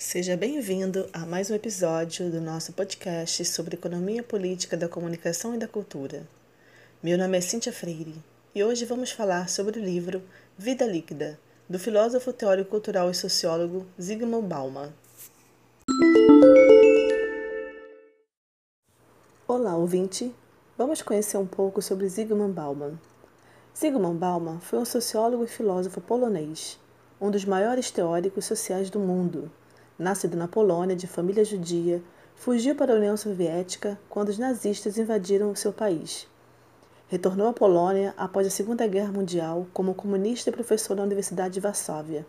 Seja bem-vindo a mais um episódio do nosso podcast sobre economia política da comunicação e da cultura. Meu nome é Cíntia Freire e hoje vamos falar sobre o livro Vida Líquida, do filósofo teórico cultural e sociólogo Zygmunt Bauman. Olá, ouvinte! Vamos conhecer um pouco sobre Zygmunt Bauman. Zygmunt Bauman foi um sociólogo e filósofo polonês, um dos maiores teóricos sociais do mundo nascido na Polônia de família judia, fugiu para a União Soviética quando os nazistas invadiram o seu país. Retornou à Polônia após a Segunda Guerra Mundial como comunista e professor na Universidade de Varsóvia.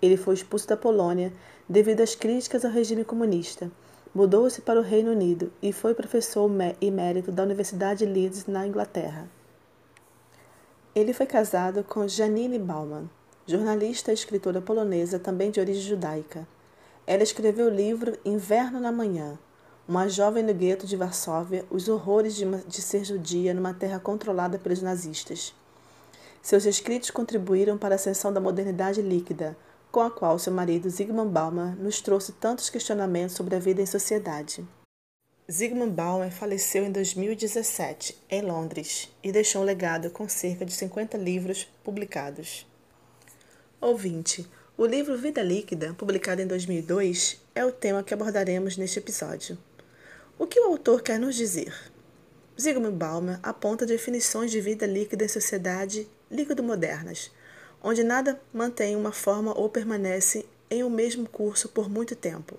Ele foi expulso da Polônia devido às críticas ao regime comunista. Mudou-se para o Reino Unido e foi professor emérito da Universidade de Leeds, na Inglaterra. Ele foi casado com Janine Bauman, jornalista e escritora polonesa também de origem judaica. Ela escreveu o livro Inverno na Manhã, uma jovem no gueto de Varsóvia, os horrores de, de ser judia numa terra controlada pelos nazistas. Seus escritos contribuíram para a ascensão da modernidade líquida, com a qual seu marido Zygmunt Bauman nos trouxe tantos questionamentos sobre a vida em sociedade. Zygmunt Bauman faleceu em 2017, em Londres, e deixou um legado com cerca de 50 livros publicados. Ouvinte, o livro Vida Líquida, publicado em 2002, é o tema que abordaremos neste episódio. O que o autor quer nos dizer? Zygmunt Bauman aponta definições de vida líquida em sociedade líquido-modernas, onde nada mantém uma forma ou permanece em um mesmo curso por muito tempo,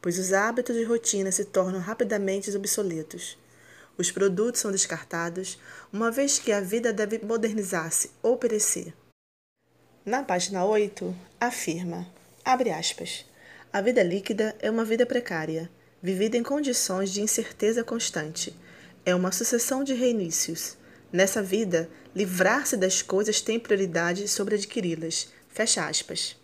pois os hábitos de rotina se tornam rapidamente obsoletos. Os produtos são descartados, uma vez que a vida deve modernizar-se ou perecer. Na página 8, afirma, abre aspas, a vida líquida é uma vida precária, vivida em condições de incerteza constante. É uma sucessão de reinícios. Nessa vida, livrar-se das coisas tem prioridade sobre adquiri-las. Fecha aspas.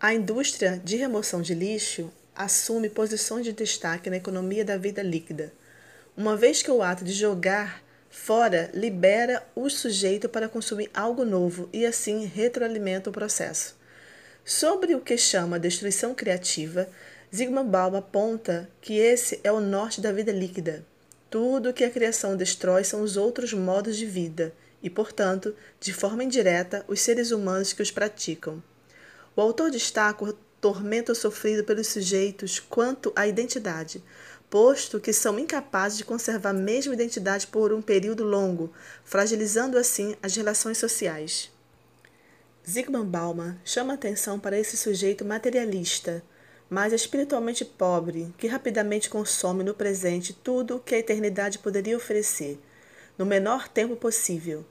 A indústria de remoção de lixo assume posições de destaque na economia da vida líquida, uma vez que o ato de jogar Fora libera o sujeito para consumir algo novo e assim retroalimenta o processo. Sobre o que chama destruição criativa, Zygmunt Bauman aponta que esse é o norte da vida líquida. Tudo que a criação destrói são os outros modos de vida e, portanto, de forma indireta, os seres humanos que os praticam. O autor destaca o tormento sofrido pelos sujeitos quanto à identidade, posto que são incapazes de conservar a mesma identidade por um período longo, fragilizando assim as relações sociais. Zygmunt Bauman chama atenção para esse sujeito materialista, mas espiritualmente pobre, que rapidamente consome no presente tudo o que a eternidade poderia oferecer, no menor tempo possível.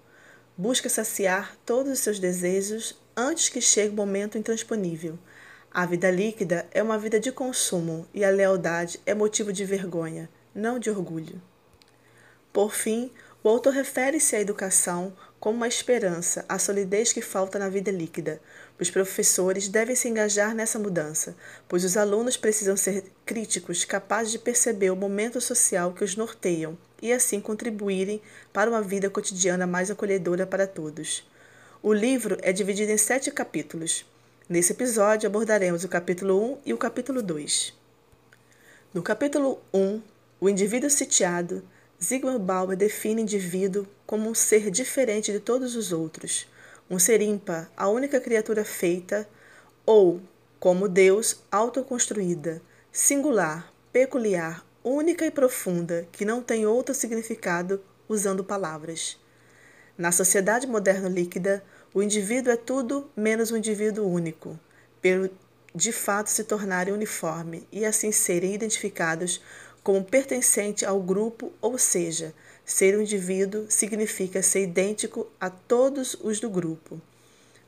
Busca saciar todos os seus desejos antes que chegue o momento intransponível a vida líquida é uma vida de consumo e a lealdade é motivo de vergonha, não de orgulho. Por fim, o autor refere-se à educação como uma esperança, a solidez que falta na vida líquida. Os professores devem se engajar nessa mudança, pois os alunos precisam ser críticos, capazes de perceber o momento social que os norteiam e assim contribuírem para uma vida cotidiana mais acolhedora para todos. O livro é dividido em sete capítulos. Nesse episódio abordaremos o capítulo 1 e o capítulo 2. No capítulo 1, o indivíduo sitiado, Zygmunt Bauman define indivíduo como um ser diferente de todos os outros, um ser ímpar, a única criatura feita, ou, como Deus, autoconstruída, singular, peculiar, única e profunda, que não tem outro significado usando palavras. Na sociedade moderna líquida, o indivíduo é tudo menos um indivíduo único, pelo de fato se tornarem uniforme e assim serem identificados como pertencente ao grupo, ou seja, ser um indivíduo significa ser idêntico a todos os do grupo.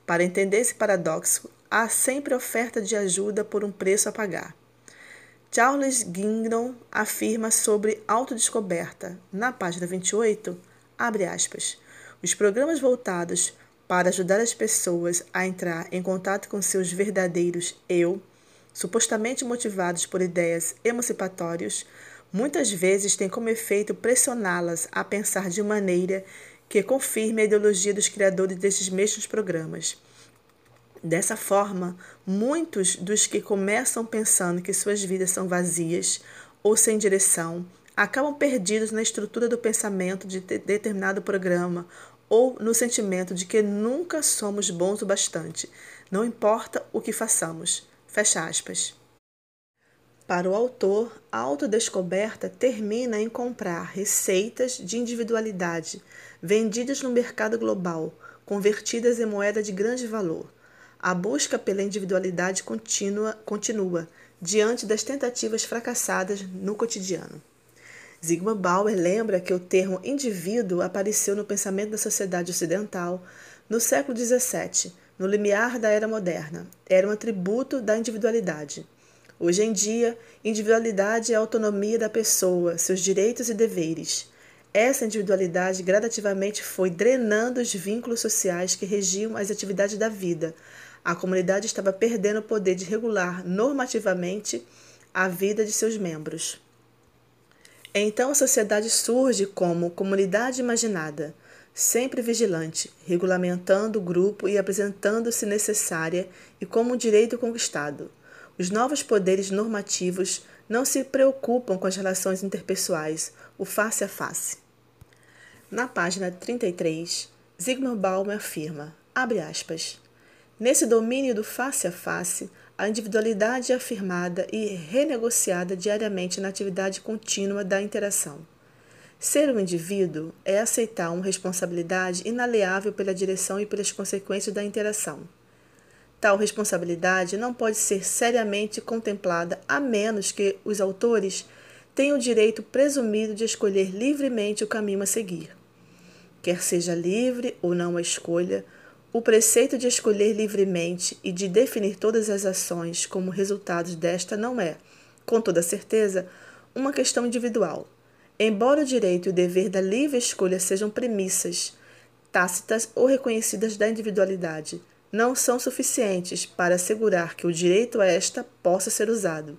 Para entender esse paradoxo, há sempre oferta de ajuda por um preço a pagar. Charles Gingnon afirma sobre autodescoberta, na página 28, abre aspas, os programas voltados para ajudar as pessoas a entrar em contato com seus verdadeiros eu, supostamente motivados por ideias emancipatórias, muitas vezes têm como efeito pressioná-las a pensar de maneira que confirme a ideologia dos criadores desses mesmos programas. Dessa forma, muitos dos que começam pensando que suas vidas são vazias ou sem direção acabam perdidos na estrutura do pensamento de determinado programa ou no sentimento de que nunca somos bons o bastante, não importa o que façamos. Fecha aspas. Para o autor, a autodescoberta termina em comprar receitas de individualidade vendidas no mercado global, convertidas em moeda de grande valor. A busca pela individualidade continua, continua diante das tentativas fracassadas no cotidiano. Zygmunt Bauer lembra que o termo indivíduo apareceu no pensamento da sociedade ocidental no século XVII, no limiar da era moderna. Era um atributo da individualidade. Hoje em dia, individualidade é a autonomia da pessoa, seus direitos e deveres. Essa individualidade gradativamente foi drenando os vínculos sociais que regiam as atividades da vida. A comunidade estava perdendo o poder de regular normativamente a vida de seus membros. Então a sociedade surge como comunidade imaginada, sempre vigilante, regulamentando o grupo e apresentando-se necessária e como um direito conquistado. Os novos poderes normativos não se preocupam com as relações interpessoais, o face a face. Na página 33, Zygmunt Bauman afirma, abre aspas, Nesse domínio do face a face, a individualidade é afirmada e renegociada diariamente na atividade contínua da interação. Ser um indivíduo é aceitar uma responsabilidade inaleável pela direção e pelas consequências da interação. Tal responsabilidade não pode ser seriamente contemplada a menos que os autores tenham o direito presumido de escolher livremente o caminho a seguir. Quer seja livre ou não a escolha, o preceito de escolher livremente e de definir todas as ações como resultados desta não é, com toda certeza, uma questão individual. Embora o direito e o dever da livre escolha sejam premissas tácitas ou reconhecidas da individualidade, não são suficientes para assegurar que o direito a esta possa ser usado.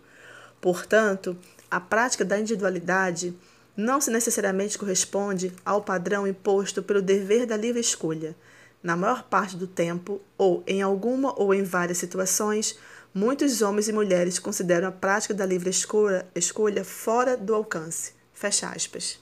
Portanto, a prática da individualidade não se necessariamente corresponde ao padrão imposto pelo dever da livre escolha. Na maior parte do tempo, ou em alguma ou em várias situações, muitos homens e mulheres consideram a prática da livre escolha, escolha fora do alcance. Fecha aspas.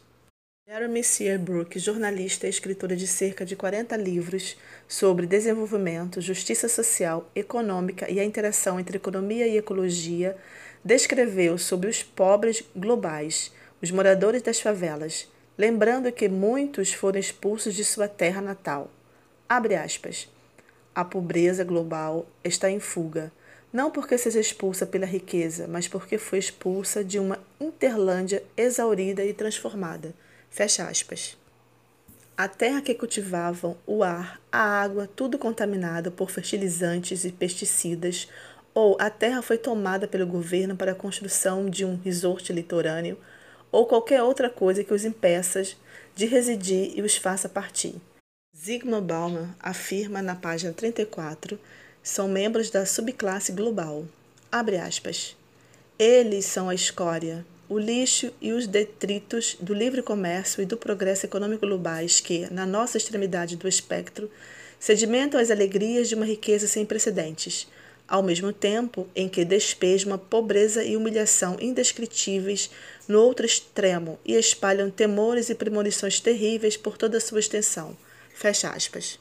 Jeremy Seabrook, jornalista e escritora de cerca de 40 livros sobre desenvolvimento, justiça social, econômica e a interação entre economia e ecologia, descreveu sobre os pobres globais, os moradores das favelas, lembrando que muitos foram expulsos de sua terra natal. Abre aspas. A pobreza global está em fuga, não porque seja expulsa pela riqueza, mas porque foi expulsa de uma Interlândia exaurida e transformada Fecha aspas. A terra que cultivavam, o ar, a água, tudo contaminado por fertilizantes e pesticidas, ou a terra foi tomada pelo governo para a construção de um resort litorâneo, ou qualquer outra coisa que os impeça de residir e os faça partir. Zygmunt Bauman afirma na página 34 são membros da subclasse global. Abre aspas. Eles são a escória, o lixo e os detritos do livre comércio e do progresso econômico globais que, na nossa extremidade do espectro, sedimentam as alegrias de uma riqueza sem precedentes, ao mesmo tempo em que despejam uma pobreza e humilhação indescritíveis no outro extremo e espalham temores e premonições terríveis por toda a sua extensão. Fecha aspas.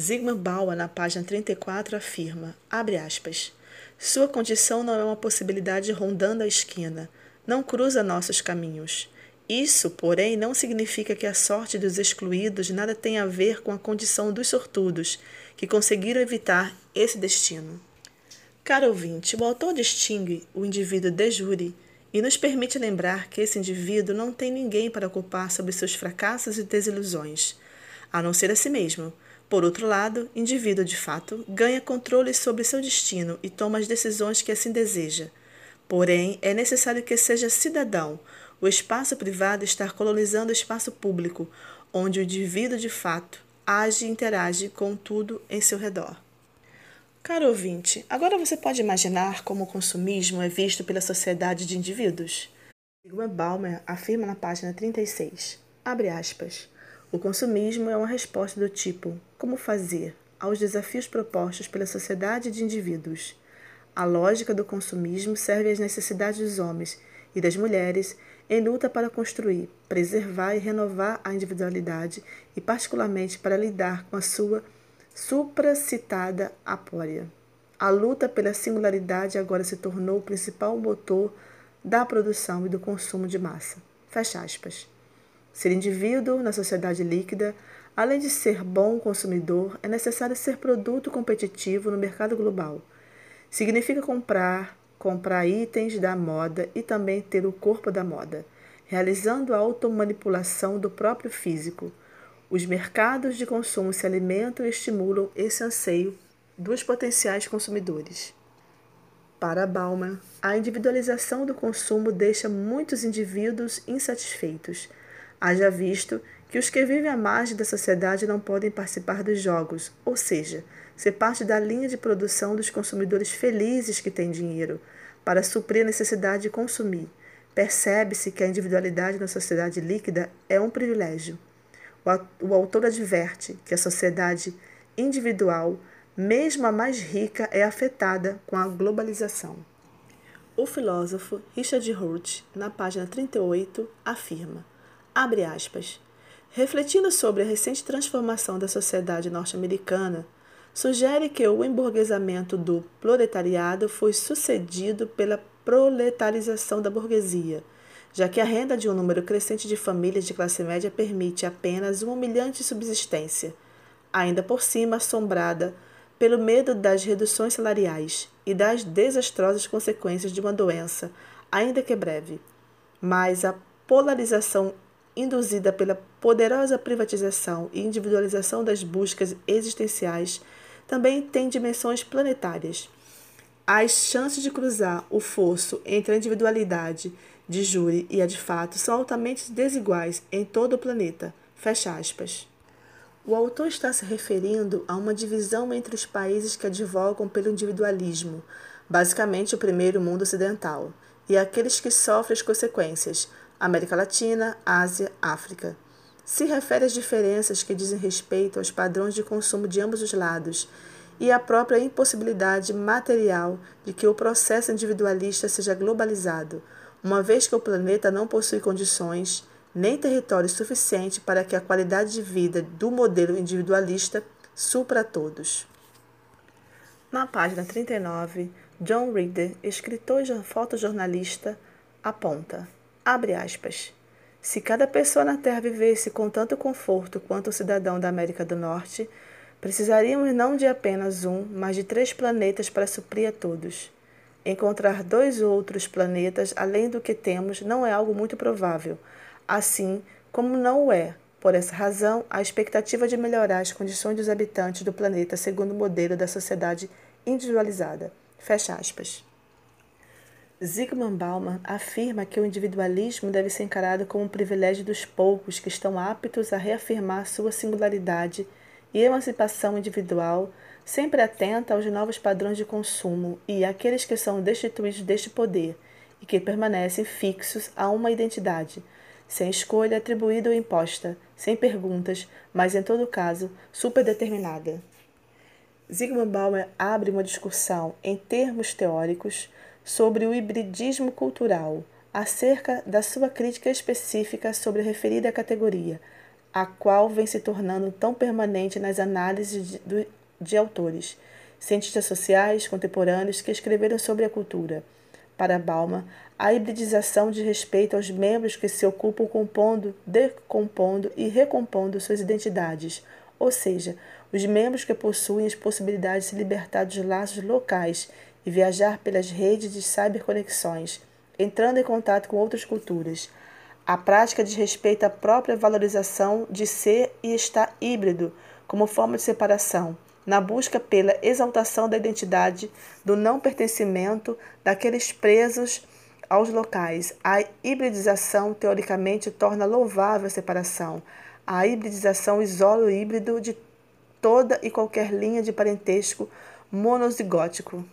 Zygmunt Bauer, na página 34, afirma, abre aspas, sua condição não é uma possibilidade rondando a esquina, não cruza nossos caminhos. Isso, porém, não significa que a sorte dos excluídos nada tem a ver com a condição dos sortudos, que conseguiram evitar esse destino. Caro ouvinte, o autor distingue o indivíduo de jure e nos permite lembrar que esse indivíduo não tem ninguém para culpar sobre seus fracassos e desilusões, a não ser a si mesmo. Por outro lado, indivíduo de fato ganha controle sobre seu destino e toma as decisões que assim deseja. Porém, é necessário que seja cidadão. O espaço privado está colonizando o espaço público, onde o indivíduo de fato age e interage com tudo em seu redor. Caro ouvinte, agora você pode imaginar como o consumismo é visto pela sociedade de indivíduos? Sigmund Baumer afirma na página 36, abre aspas, o consumismo é uma resposta do tipo como fazer, aos desafios propostos pela sociedade de indivíduos. A lógica do consumismo serve às necessidades dos homens e das mulheres em luta para construir, preservar e renovar a individualidade e, particularmente, para lidar com a sua supracitada apória. A luta pela singularidade agora se tornou o principal motor da produção e do consumo de massa. Fecha aspas. Ser indivíduo na sociedade líquida, além de ser bom consumidor, é necessário ser produto competitivo no mercado global. Significa comprar, comprar itens da moda e também ter o corpo da moda, realizando a automanipulação do próprio físico. Os mercados de consumo se alimentam e estimulam esse anseio dos potenciais consumidores. Para Bauman, a individualização do consumo deixa muitos indivíduos insatisfeitos. Haja visto que os que vivem à margem da sociedade não podem participar dos jogos, ou seja, ser parte da linha de produção dos consumidores felizes que têm dinheiro, para suprir a necessidade de consumir. Percebe-se que a individualidade na sociedade líquida é um privilégio. O autor adverte que a sociedade individual, mesmo a mais rica, é afetada com a globalização. O filósofo Richard Hurt, na página 38, afirma, abre aspas, refletindo sobre a recente transformação da sociedade norte-americana, sugere que o emburguesamento do proletariado foi sucedido pela proletarização da burguesia, já que a renda de um número crescente de famílias de classe média permite apenas uma humilhante subsistência, ainda por cima assombrada pelo medo das reduções salariais e das desastrosas consequências de uma doença, ainda que breve. Mas a polarização induzida pela poderosa privatização e individualização das buscas existenciais também tem dimensões planetárias. As chances de cruzar o fosso entre a individualidade de júri e a de fato são altamente desiguais em todo o planeta. Fecha aspas. O autor está se referindo a uma divisão entre os países que advogam pelo individualismo, basicamente o primeiro mundo ocidental, e aqueles que sofrem as consequências, América Latina, Ásia, África se refere às diferenças que dizem respeito aos padrões de consumo de ambos os lados e à própria impossibilidade material de que o processo individualista seja globalizado, uma vez que o planeta não possui condições nem território suficiente para que a qualidade de vida do modelo individualista supra a todos. Na página 39, John Reader, escritor e fotojornalista, aponta, abre aspas, se cada pessoa na Terra vivesse com tanto conforto quanto o cidadão da América do Norte, precisaríamos não de apenas um, mas de três planetas para suprir a todos. Encontrar dois outros planetas além do que temos não é algo muito provável, assim como não o é, por essa razão, a expectativa de melhorar as condições dos habitantes do planeta segundo o modelo da sociedade individualizada. Fecha aspas. Zygmunt Bauman afirma que o individualismo deve ser encarado como um privilégio dos poucos que estão aptos a reafirmar sua singularidade e emancipação individual, sempre atenta aos novos padrões de consumo e àqueles que são destituídos deste poder e que permanecem fixos a uma identidade, sem escolha atribuída ou imposta, sem perguntas, mas em todo caso superdeterminada. Zygmunt Bauman abre uma discussão em termos teóricos sobre o hibridismo cultural, acerca da sua crítica específica sobre a referida categoria, a qual vem se tornando tão permanente nas análises de, de, de autores, cientistas sociais contemporâneos que escreveram sobre a cultura. Para Bauman, a hibridização diz respeito aos membros que se ocupam compondo, decompondo e recompondo suas identidades, ou seja, os membros que possuem as possibilidades de se libertar dos laços locais e viajar pelas redes de cyberconexões, entrando em contato com outras culturas. A prática diz respeito à própria valorização de ser e estar híbrido como forma de separação, na busca pela exaltação da identidade, do não pertencimento daqueles presos aos locais. A hibridização, teoricamente, torna louvável a separação. A hibridização isola o híbrido de toda e qualquer linha de parentesco monozigótico.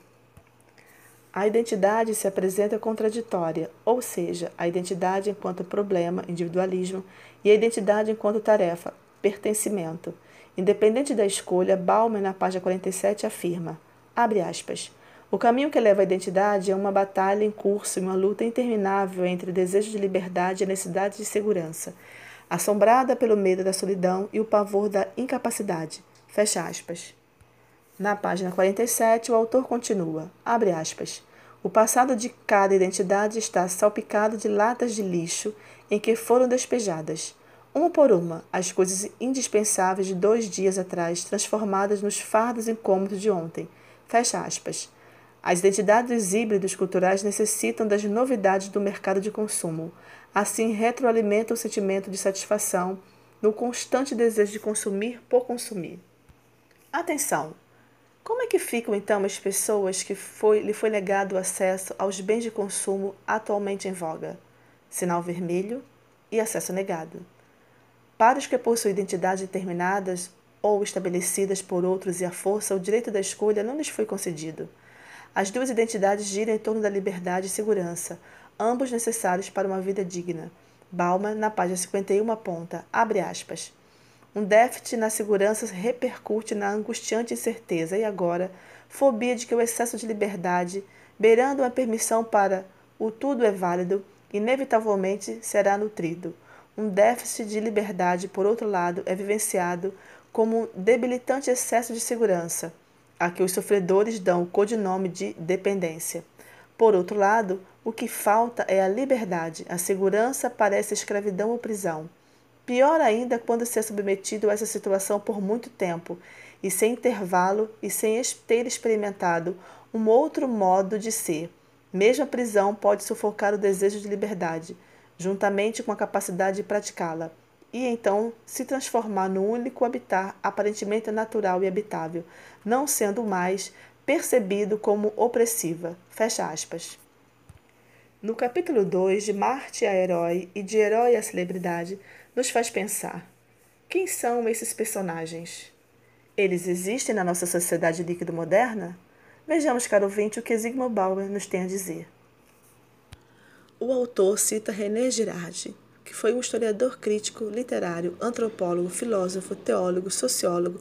A identidade se apresenta contraditória, ou seja, a identidade enquanto problema, individualismo, e a identidade enquanto tarefa, pertencimento. Independente da escolha, Bauman, na página 47, afirma, abre aspas, o caminho que leva à identidade é uma batalha em curso e uma luta interminável entre o desejo de liberdade e a necessidade de segurança, assombrada pelo medo da solidão e o pavor da incapacidade. Fecha aspas. Na página 47, o autor continua, abre aspas, o passado de cada identidade está salpicado de latas de lixo em que foram despejadas, uma por uma, as coisas indispensáveis de dois dias atrás, transformadas nos fardos incômodos de ontem. Fecha aspas. As identidades híbridos culturais necessitam das novidades do mercado de consumo. Assim, retroalimentam o sentimento de satisfação no constante desejo de consumir por consumir. Atenção! Como é que ficam então as pessoas que foi, lhe foi negado o acesso aos bens de consumo atualmente em voga? Sinal vermelho e acesso negado. Para os que possuem identidades determinadas ou estabelecidas por outros e à força, o direito da escolha não lhes foi concedido. As duas identidades giram em torno da liberdade e segurança, ambos necessários para uma vida digna. Bauman, na página 51, aponta, abre aspas, um déficit na segurança repercute na angustiante incerteza e agora, fobia de que o excesso de liberdade, beirando uma permissão para o tudo é válido, inevitavelmente será nutrido. Um déficit de liberdade, por outro lado, é vivenciado como um debilitante excesso de segurança, a que os sofredores dão o codinome de dependência. Por outro lado, o que falta é a liberdade. A segurança parece escravidão ou prisão. Pior ainda quando se é submetido a essa situação por muito tempo e sem intervalo e sem ter experimentado um outro modo de ser. Mesmo a prisão pode sufocar o desejo de liberdade, juntamente com a capacidade de praticá-la e então se transformar no único habitat aparentemente natural e habitável, não sendo mais percebido como opressiva. Fecha aspas. No capítulo 2, de Marte a herói e de herói a celebridade, nos faz pensar: quem são esses personagens? Eles existem na nossa sociedade líquido moderna? Vejamos, caro ouvinte, o que Zygmunt Bauer nos tem a dizer. O autor cita René Girardi, que foi um historiador crítico, literário, antropólogo, filósofo, teólogo, sociólogo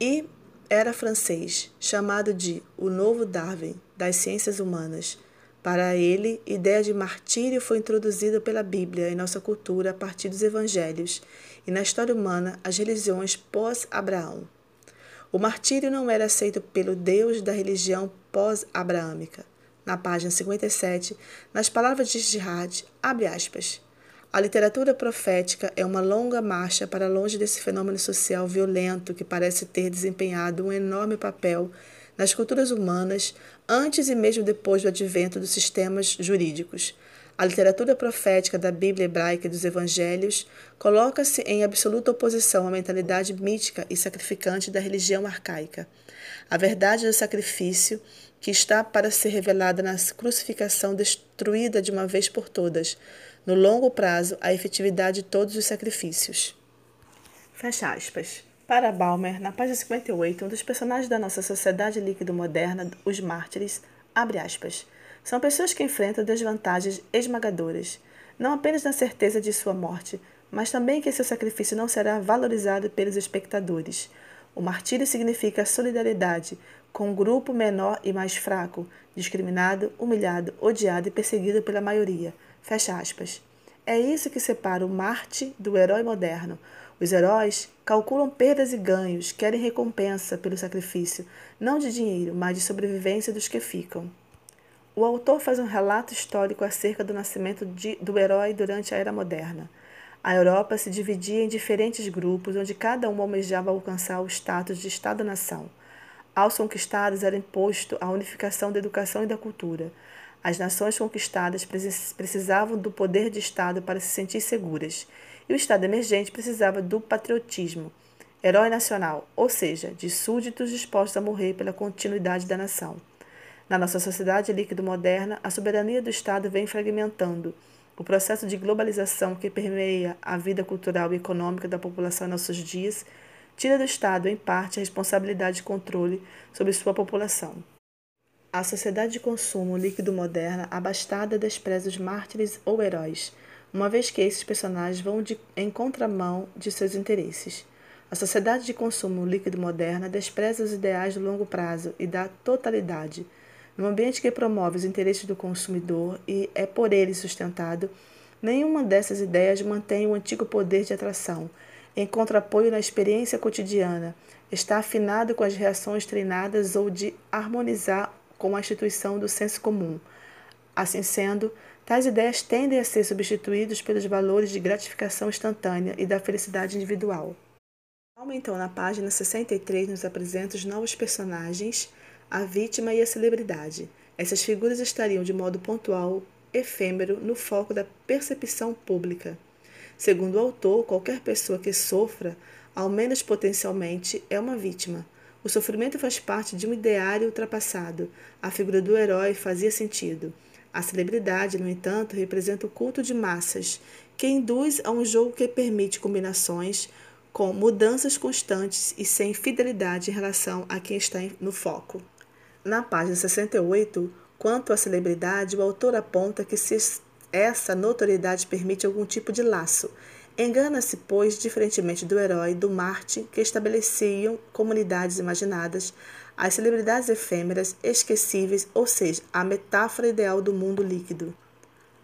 e era francês, chamado de o novo Darwin das ciências humanas. Para ele, ideia de martírio foi introduzida pela Bíblia em nossa cultura a partir dos evangelhos e na história humana as religiões pós-Abraão. O martírio não era aceito pelo Deus da religião pós-abraâmica. Na página 57, nas palavras de Jihad, abre aspas, a literatura profética é uma longa marcha para longe desse fenômeno social violento que parece ter desempenhado um enorme papel nas culturas humanas antes e mesmo depois do advento dos sistemas jurídicos. A literatura profética da Bíblia hebraica e dos Evangelhos coloca-se em absoluta oposição à mentalidade mítica e sacrificante da religião arcaica. A verdade do sacrifício, que está para ser revelada na crucificação destruída de uma vez por todas, no longo prazo, a efetividade de todos os sacrifícios. Fecha aspas. Para Balmer, na página 58, um dos personagens da nossa sociedade líquida moderna, os mártires, abre aspas, são pessoas que enfrentam desvantagens esmagadoras, não apenas na certeza de sua morte, mas também que seu sacrifício não será valorizado pelos espectadores. O martírio significa solidariedade com um grupo menor e mais fraco, discriminado, humilhado, odiado e perseguido pela maioria. Fecha aspas. É isso que separa o Marte do herói moderno. Os heróis calculam perdas e ganhos, querem recompensa pelo sacrifício, não de dinheiro, mas de sobrevivência dos que ficam. O autor faz um relato histórico acerca do nascimento de, do herói durante a Era Moderna. A Europa se dividia em diferentes grupos, onde cada um almejava alcançar o status de Estado-nação. Aos conquistados era imposto a unificação da educação e da cultura. As nações conquistadas precisavam do poder de Estado para se sentir seguras, e o Estado emergente precisava do patriotismo, herói nacional, ou seja, de súditos dispostos a morrer pela continuidade da nação. Na nossa sociedade líquido moderna, a soberania do Estado vem fragmentando. O processo de globalização que permeia a vida cultural e econômica da população em nossos dias tira do Estado, em parte, a responsabilidade de controle sobre sua população. A sociedade de consumo líquido moderna abastada despreza os mártires ou heróis, uma vez que esses personagens vão de, em contramão de seus interesses. A sociedade de consumo líquido moderna despreza os ideais do longo prazo e da totalidade. No ambiente que promove os interesses do consumidor e é por ele sustentado, nenhuma dessas ideias mantém o antigo poder de atração. Em contraponto na experiência cotidiana, está afinado com as reações treinadas ou de harmonizar com a instituição do senso comum. Assim sendo, tais ideias tendem a ser substituídos pelos valores de gratificação instantânea e da felicidade individual. Alma, então, na página 63, nos apresenta os novos personagens, a vítima e a celebridade. Essas figuras estariam de modo pontual, efêmero, no foco da percepção pública. Segundo o autor, qualquer pessoa que sofra, ao menos potencialmente, é uma vítima. O sofrimento faz parte de um ideário ultrapassado. A figura do herói fazia sentido. A celebridade, no entanto, representa o culto de massas, que induz a um jogo que permite combinações, com mudanças constantes e sem fidelidade em relação a quem está no foco. Na página 68, quanto à celebridade, o autor aponta que se essa notoriedade permite algum tipo de laço. Engana-se, pois, diferentemente do herói do Marte, que estabeleciam comunidades imaginadas, as celebridades efêmeras, esquecíveis, ou seja, a metáfora ideal do mundo líquido.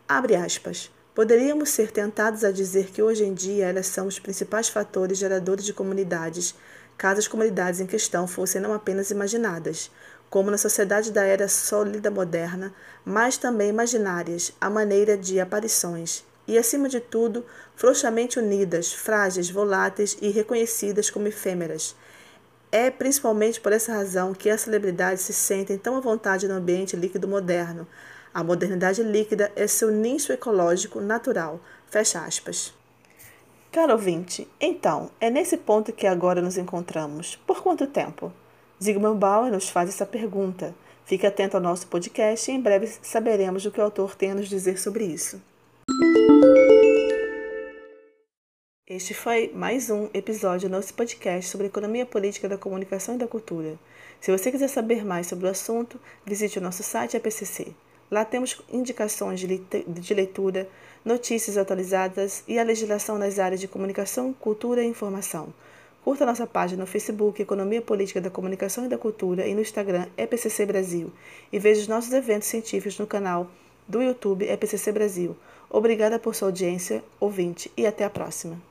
Abre aspas. Poderíamos ser tentados a dizer que hoje em dia elas são os principais fatores geradores de comunidades, caso as comunidades em questão fossem não apenas imaginadas, como na sociedade da era sólida moderna, mas também imaginárias, à maneira de aparições, e, acima de tudo, frouxamente unidas, frágeis, voláteis e reconhecidas como efêmeras. É principalmente por essa razão que as celebridades se sentem tão à vontade no ambiente líquido moderno, a modernidade líquida é seu nicho ecológico natural. Fecha aspas. Caro ouvinte, então, é nesse ponto que agora nos encontramos. Por quanto tempo? Zygmunt Bauer nos faz essa pergunta. Fique atento ao nosso podcast e em breve saberemos o que o autor tem a nos dizer sobre isso. Este foi mais um episódio do nosso podcast sobre economia política da comunicação e da cultura. Se você quiser saber mais sobre o assunto, visite o nosso site APCC. Lá temos indicações de leitura, notícias atualizadas e a legislação nas áreas de comunicação, cultura e informação. Curta nossa página no Facebook Economia Política da Comunicação e da Cultura e no Instagram EPCC Brasil e veja os nossos eventos científicos no canal do YouTube EPCC Brasil. Obrigada por sua audiência, ouvinte, e até a próxima.